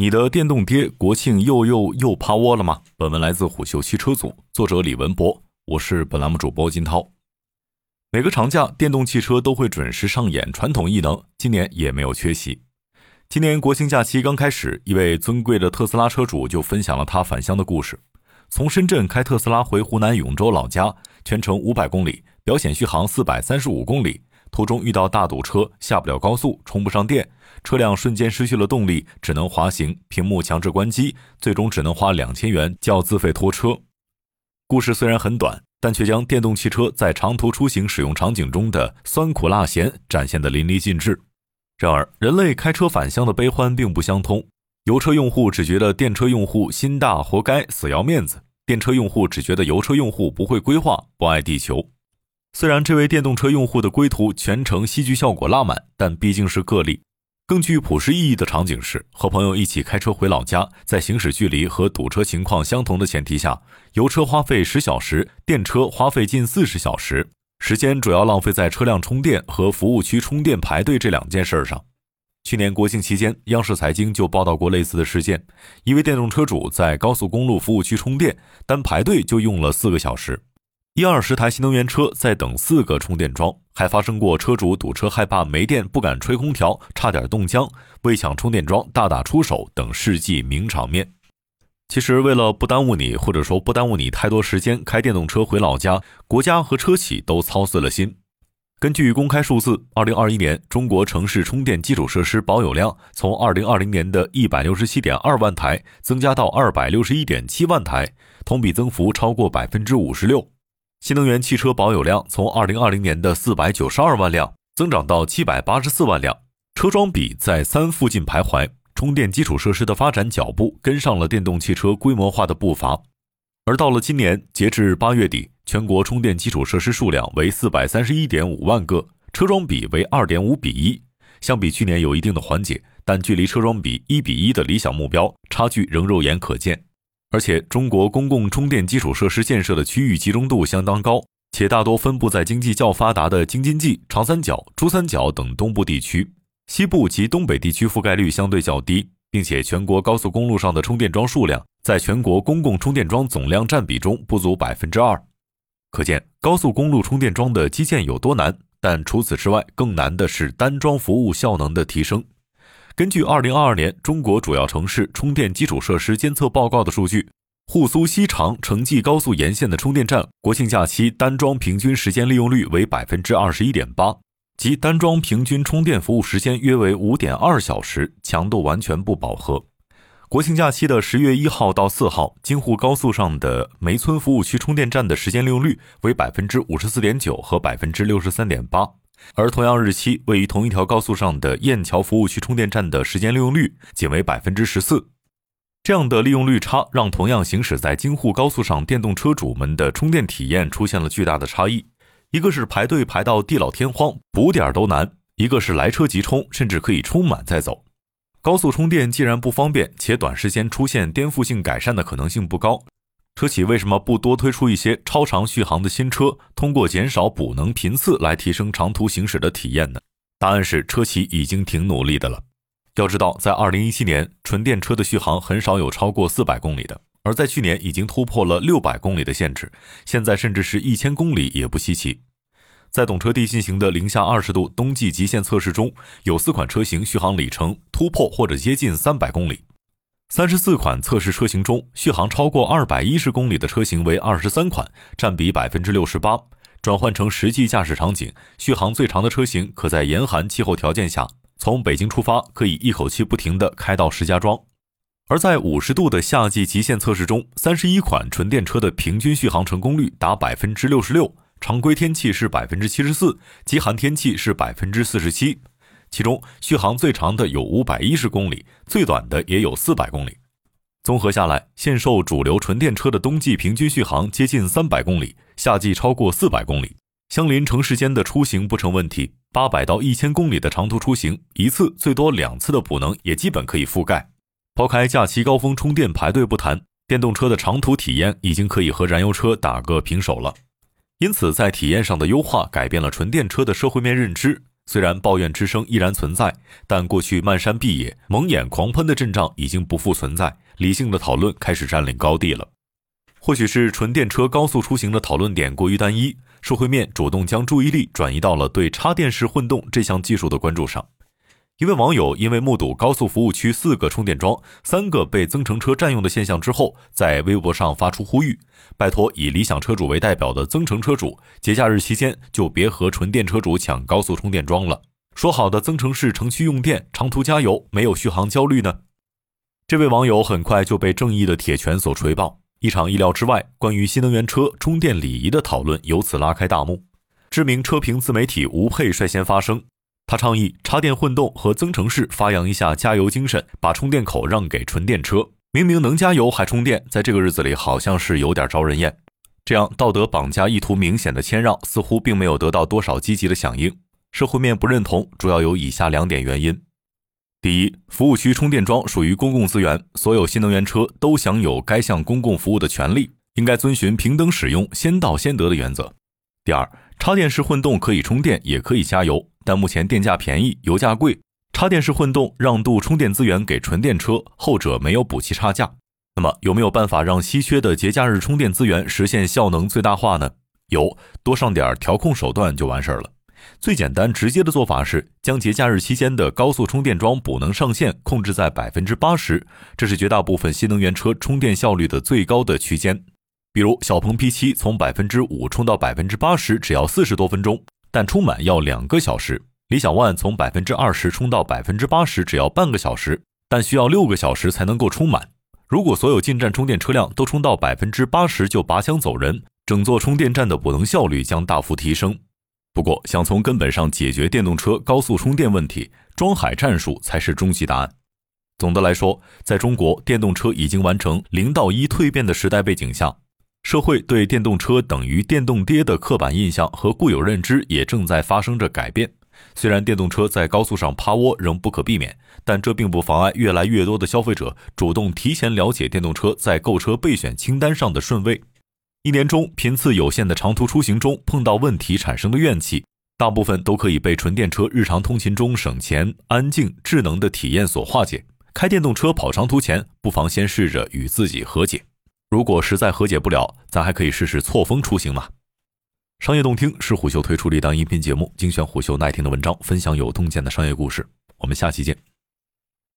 你的电动爹国庆又又又趴窝了吗？本文来自虎嗅汽车组，作者李文博，我是本栏目主播金涛。每个长假，电动汽车都会准时上演传统异能，今年也没有缺席。今年国庆假期刚开始，一位尊贵的特斯拉车主就分享了他返乡的故事：从深圳开特斯拉回湖南永州老家，全程五百公里，表显续航四百三十五公里。途中遇到大堵车，下不了高速，充不上电，车辆瞬间失去了动力，只能滑行，屏幕强制关机，最终只能花两千元叫自费拖车。故事虽然很短，但却将电动汽车在长途出行使用场景中的酸苦辣咸展现得淋漓尽致。然而，人类开车返乡的悲欢并不相通。油车用户只觉得电车用户心大，活该，死要面子；电车用户只觉得油车用户不会规划，不爱地球。虽然这位电动车用户的归途全程戏剧效果拉满，但毕竟是个例。更具普适意义的场景是和朋友一起开车回老家，在行驶距离和堵车情况相同的前提下，油车花费十小时，电车花费近四十小时，时间主要浪费在车辆充电和服务区充电排队这两件事上。去年国庆期间，央视财经就报道过类似的事件：一位电动车主在高速公路服务区充电，单排队就用了四个小时。一二十台新能源车在等四个充电桩，还发生过车主堵车害怕没电不敢吹空调，差点冻僵，为抢充电桩大打出手等世纪名场面。其实，为了不耽误你，或者说不耽误你太多时间开电动车回老家，国家和车企都操碎了心。根据公开数字，二零二一年中国城市充电基础设施保有量从二零二零年的一百六十七点二万台增加到二百六十一点七万台，同比增幅超过百分之五十六。新能源汽车保有量从二零二零年的四百九十二万辆增长到七百八十四万辆，车桩比在三附近徘徊。充电基础设施的发展脚步跟上了电动汽车规模化的步伐。而到了今年，截至八月底，全国充电基础设施数量为四百三十一点五万个，车桩比为二点五比一。相比去年有一定的缓解，但距离车桩比一比一的理想目标差距仍肉眼可见。而且，中国公共充电基础设施建设的区域集中度相当高，且大多分布在经济较发达的京津冀、长三角、珠三角等东部地区，西部及东北地区覆盖率相对较低，并且全国高速公路上的充电桩数量在全国公共充电桩总量占比中不足百分之二。可见，高速公路充电桩的基建有多难。但除此之外，更难的是单桩服务效能的提升。根据二零二二年中国主要城市充电基础设施监测报告的数据，沪苏西长城际高速沿线的充电站国庆假期单桩平均时间利用率为百分之二十一点八，即单桩平均充电服务时间约为五点二小时，强度完全不饱和。国庆假期的十月一号到四号，京沪高速上的梅村服务区充电站的时间利用率为百分之五十四点九和百分之六十三点八。而同样日期，位于同一条高速上的雁桥服务区充电站的时间利用率仅为百分之十四，这样的利用率差，让同样行驶在京沪高速上电动车主们的充电体验出现了巨大的差异。一个是排队排到地老天荒，补点都难；一个是来车即充，甚至可以充满再走。高速充电既然不方便，且短时间出现颠覆性改善的可能性不高。车企为什么不多推出一些超长续航的新车，通过减少补能频次来提升长途行驶的体验呢？答案是车企已经挺努力的了。要知道，在2017年，纯电车的续航很少有超过400公里的，而在去年已经突破了600公里的限制，现在甚至是一千公里也不稀奇。在懂车帝进行的零下20度冬季极限测试中，有四款车型续航里程突破或者接近300公里。三十四款测试车型中，续航超过二百一十公里的车型为二十三款，占比百分之六十八。转换成实际驾驶场景，续航最长的车型可在严寒气候条件下，从北京出发可以一口气不停地开到石家庄。而在五十度的夏季极限测试中，三十一款纯电车的平均续航成功率达百分之六十六，常规天气是百分之七十四，极寒天气是百分之四十七。其中续航最长的有五百一十公里，最短的也有四百公里。综合下来，现售主流纯电车的冬季平均续航接近三百公里，夏季超过四百公里。相邻城市间的出行不成问题，八百到一千公里的长途出行，一次最多两次的补能也基本可以覆盖。抛开假期高峰充电排队不谈，电动车的长途体验已经可以和燃油车打个平手了。因此，在体验上的优化改变了纯电车的社会面认知。虽然抱怨之声依然存在，但过去漫山遍野、蒙眼狂喷的阵仗已经不复存在，理性的讨论开始占领高地了。或许是纯电车高速出行的讨论点过于单一，社会面主动将注意力转移到了对插电式混动这项技术的关注上。一位网友因为目睹高速服务区四个充电桩、三个被增程车占用的现象之后，在微博上发出呼吁：“拜托，以理想车主为代表的增程车主，节假日期间就别和纯电车主抢高速充电桩了。说好的增程式城区用电、长途加油，没有续航焦虑呢？”这位网友很快就被正义的铁拳所锤爆。一场意料之外关于新能源车充电礼仪的讨论由此拉开大幕。知名车评自媒体吴佩率先发声，他倡议插电混动和增程式发扬一下加油精神，把充电口让给纯电车。明明能加油还充电，在这个日子里好像是有点招人厌。这样道德绑架意图明显的谦让，似乎并没有得到多少积极的响应。社会面不认同，主要有以下两点原因。第一，服务区充电桩属于公共资源，所有新能源车都享有该项公共服务的权利，应该遵循平等使用、先到先得的原则。第二，插电式混动可以充电，也可以加油，但目前电价便宜，油价贵，插电式混动让渡充电资源给纯电车，后者没有补齐差价。那么有没有办法让稀缺的节假日充电资源实现效能最大化呢？有，多上点调控手段就完事儿了。最简单直接的做法是将节假日期间的高速充电桩补能上限控制在百分之八十，这是绝大部分新能源车充电效率的最高的区间。比如小鹏 P7 从百分之五充到百分之八十只要四十多分钟，但充满要两个小时；理想 ONE 从百分之二十充到百分之八十只要半个小时，但需要六个小时才能够充满。如果所有进站充电车辆都充到百分之八十就拔枪走人，整座充电站的补能效率将大幅提升。不过，想从根本上解决电动车高速充电问题，装海战术才是终极答案。总的来说，在中国电动车已经完成零到一蜕变的时代背景下，社会对电动车等于电动爹的刻板印象和固有认知也正在发生着改变。虽然电动车在高速上趴窝仍不可避免，但这并不妨碍越来越多的消费者主动提前了解电动车在购车备选清单上的顺位。一年中频次有限的长途出行中碰到问题产生的怨气，大部分都可以被纯电车日常通勤中省钱、安静、智能的体验所化解。开电动车跑长途前，不妨先试着与自己和解。如果实在和解不了，咱还可以试试错峰出行嘛。商业洞听是虎嗅推出的一档音频节目，精选虎嗅耐听的文章，分享有洞见的商业故事。我们下期见。